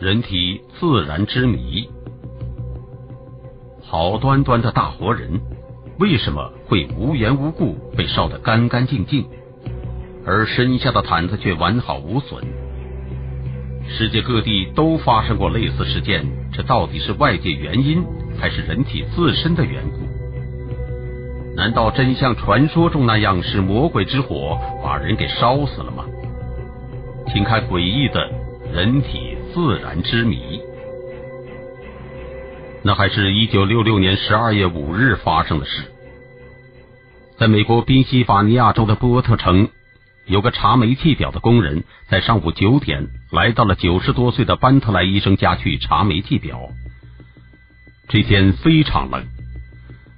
人体自然之谜。好端端的大活人，为什么会无缘无故被烧得干干净净，而身下的毯子却完好无损？世界各地都发生过类似事件，这到底是外界原因，还是人体自身的缘故？难道真像传说中那样，是魔鬼之火把人给烧死了吗？请看诡异的人体自然之谜。那还是一九六六年十二月五日发生的事，在美国宾夕法尼亚州的波特城，有个查煤气表的工人，在上午九点来到了九十多岁的班特莱医生家去查煤气表。这天非常冷，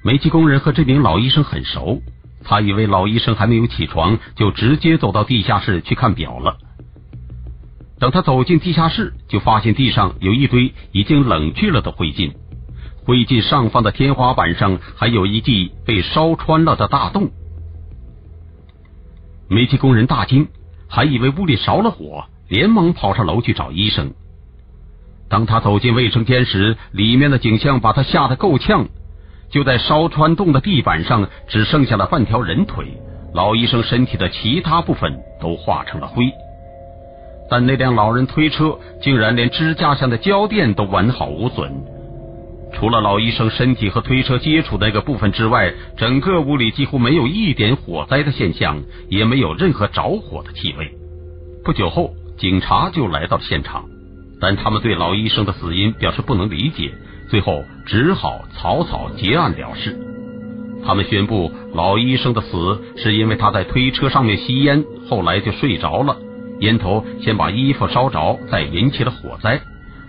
煤气工人和这名老医生很熟，他以为老医生还没有起床，就直接走到地下室去看表了。等他走进地下室，就发现地上有一堆已经冷却了的灰烬。灰烬上方的天花板上还有一记被烧穿了的大洞，煤气工人大惊，还以为屋里着了火，连忙跑上楼去找医生。当他走进卫生间时，里面的景象把他吓得够呛。就在烧穿洞的地板上，只剩下了半条人腿，老医生身体的其他部分都化成了灰。但那辆老人推车竟然连支架上的胶垫都完好无损。除了老医生身体和推车接触的那个部分之外，整个屋里几乎没有一点火灾的现象，也没有任何着火的气味。不久后，警察就来到了现场，但他们对老医生的死因表示不能理解，最后只好草草结案了事。他们宣布，老医生的死是因为他在推车上面吸烟，后来就睡着了，烟头先把衣服烧着，再引起了火灾。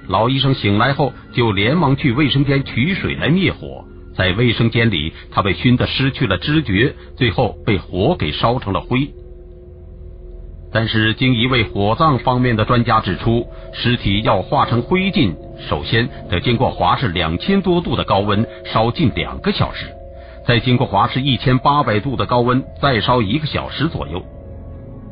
老医生醒来后，就连忙去卫生间取水来灭火。在卫生间里，他被熏得失去了知觉，最后被火给烧成了灰。但是，经一位火葬方面的专家指出，尸体要化成灰烬，首先得经过华氏两千多度的高温烧近两个小时，再经过华氏一千八百度的高温再烧一个小时左右。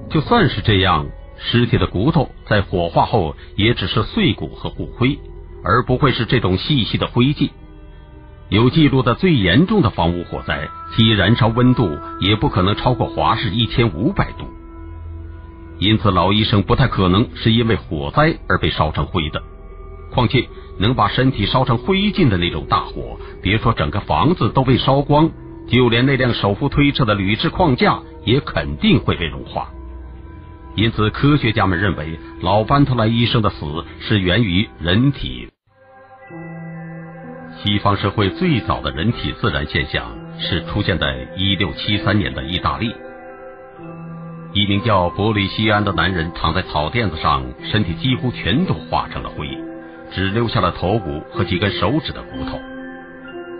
就算是这样。尸体的骨头在火化后也只是碎骨和骨灰，而不会是这种细细的灰烬。有记录的最严重的房屋火灾，其燃烧温度也不可能超过华氏一千五百度。因此，老医生不太可能是因为火灾而被烧成灰的。况且，能把身体烧成灰烬的那种大火，别说整个房子都被烧光，就连那辆手扶推车的铝制框架也肯定会被融化。因此，科学家们认为老班特莱医生的死是源于人体。西方社会最早的人体自然现象是出现在一六七三年的意大利。一名叫伯里西安的男人躺在草垫子上，身体几乎全都化成了灰，只留下了头骨和几根手指的骨头。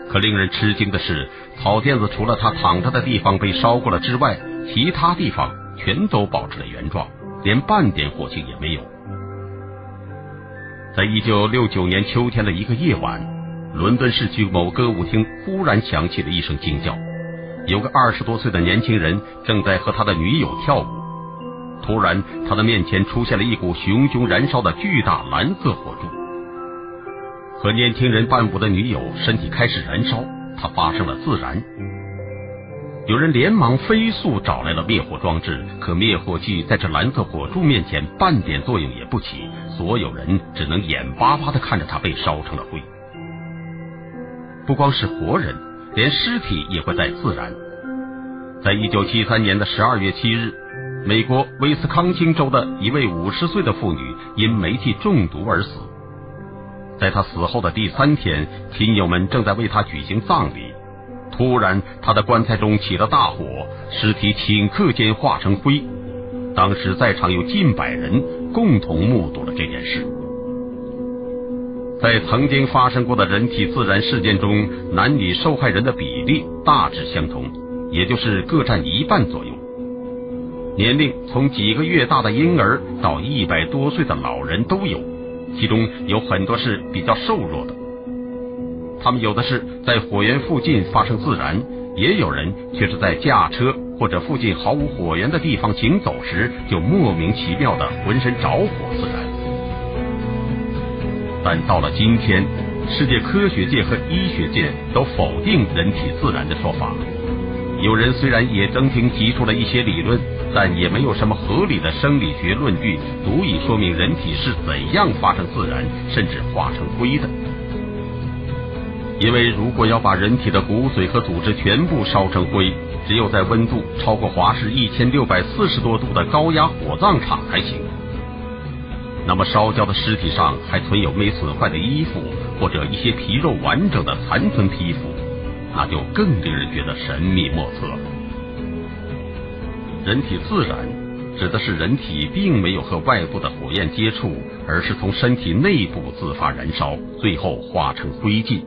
可令人吃惊的是，草垫子除了他躺着的地方被烧过了之外，其他地方。全都保持了原状，连半点火星也没有。在一九六九年秋天的一个夜晚，伦敦市区某歌舞厅忽然响起了一声惊叫，有个二十多岁的年轻人正在和他的女友跳舞。突然，他的面前出现了一股熊熊燃烧的巨大蓝色火柱，和年轻人伴舞的女友身体开始燃烧，他发生了自燃。有人连忙飞速找来了灭火装置，可灭火器在这蓝色火柱面前半点作用也不起，所有人只能眼巴巴的看着它被烧成了灰。不光是活人，连尸体也会在自燃。在一九七三年的十二月七日，美国威斯康星州的一位五十岁的妇女因煤气中毒而死。在她死后的第三天，亲友们正在为她举行葬礼。突然，他的棺材中起了大火，尸体顷刻间化成灰。当时在场有近百人共同目睹了这件事。在曾经发生过的人体自燃事件中，男女受害人的比例大致相同，也就是各占一半左右。年龄从几个月大的婴儿到一百多岁的老人都有，其中有很多是比较瘦弱的。他们有的是在火源附近发生自燃，也有人却是在驾车或者附近毫无火源的地方行走时，就莫名其妙的浑身着火自燃。但到了今天，世界科学界和医学界都否定人体自燃的说法。有人虽然也曾经提出了一些理论，但也没有什么合理的生理学论据足以说明人体是怎样发生自燃甚至化成灰的。因为如果要把人体的骨髓和组织全部烧成灰，只有在温度超过华氏一千六百四十多度的高压火葬场才行。那么烧焦的尸体上还存有没损坏的衣服，或者一些皮肉完整的残存皮肤，那就更令人觉得神秘莫测了。人体自燃指的是人体并没有和外部的火焰接触，而是从身体内部自发燃烧，最后化成灰烬。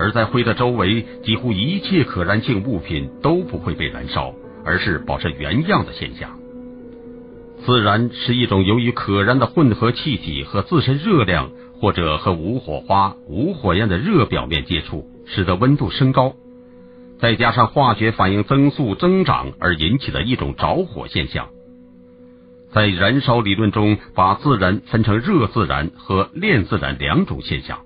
而在灰的周围，几乎一切可燃性物品都不会被燃烧，而是保持原样的现象。自燃是一种由于可燃的混合气体和自身热量，或者和无火花、无火焰的热表面接触，使得温度升高，再加上化学反应增速增长而引起的一种着火现象。在燃烧理论中，把自燃分成热自燃和链自燃两种现象。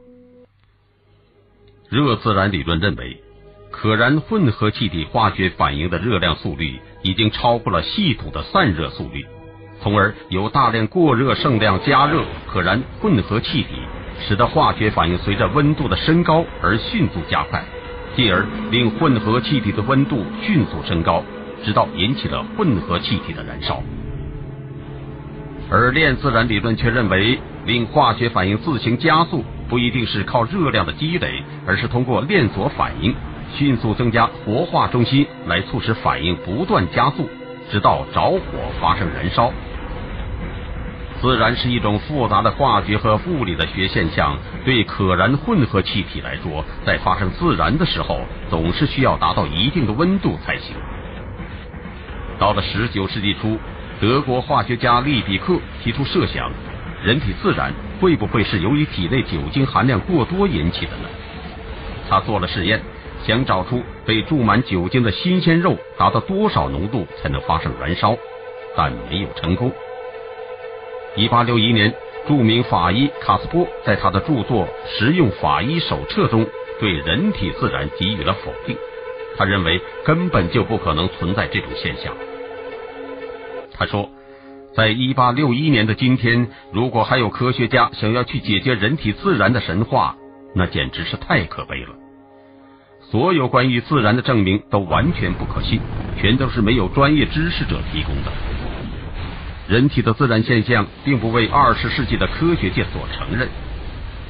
热自然理论认为，可燃混合气体化学反应的热量速率已经超过了系统的散热速率，从而有大量过热剩量加热可燃混合气体，使得化学反应随着温度的升高而迅速加快，继而令混合气体的温度迅速升高，直到引起了混合气体的燃烧。而链自然理论却认为，令化学反应自行加速。不一定是靠热量的积累，而是通过链锁反应，迅速增加活化中心，来促使反应不断加速，直到着火发生燃烧。自燃是一种复杂的化学和物理的学现象，对可燃混合气体来说，在发生自燃的时候，总是需要达到一定的温度才行。到了十九世纪初，德国化学家利比克提出设想。人体自燃会不会是由于体内酒精含量过多引起的呢？他做了试验，想找出被注满酒精的新鲜肉达到多少浓度才能发生燃烧，但没有成功。一八六一年，著名法医卡斯波在他的著作《实用法医手册》中对人体自燃给予了否定，他认为根本就不可能存在这种现象。他说。在一八六一年的今天，如果还有科学家想要去解决人体自燃的神话，那简直是太可悲了。所有关于自然的证明都完全不可信，全都是没有专业知识者提供的。人体的自然现象并不为二十世纪的科学界所承认，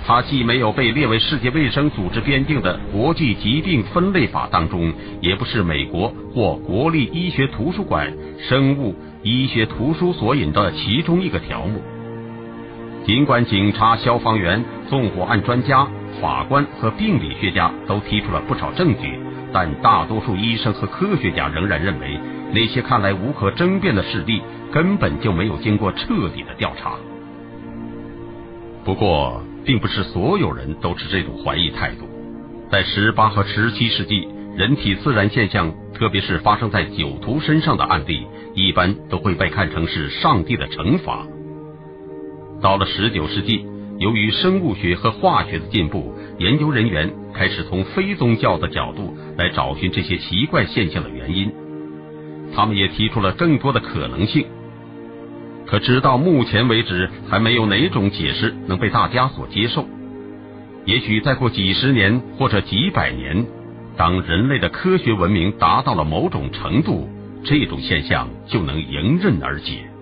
它既没有被列为世界卫生组织编定的国际疾病分类法当中，也不是美国或国立医学图书馆生物。医学图书所引的其中一个条目。尽管警察、消防员、纵火案专家、法官和病理学家都提出了不少证据，但大多数医生和科学家仍然认为，那些看来无可争辩的事例根本就没有经过彻底的调查。不过，并不是所有人都持这种怀疑态度。在十八和十七世纪，人体自然现象，特别是发生在酒徒身上的案例。一般都会被看成是上帝的惩罚。到了十九世纪，由于生物学和化学的进步，研究人员开始从非宗教的角度来找寻这些奇怪现象的原因。他们也提出了更多的可能性，可直到目前为止，还没有哪种解释能被大家所接受。也许再过几十年或者几百年，当人类的科学文明达到了某种程度。这种现象就能迎刃而解。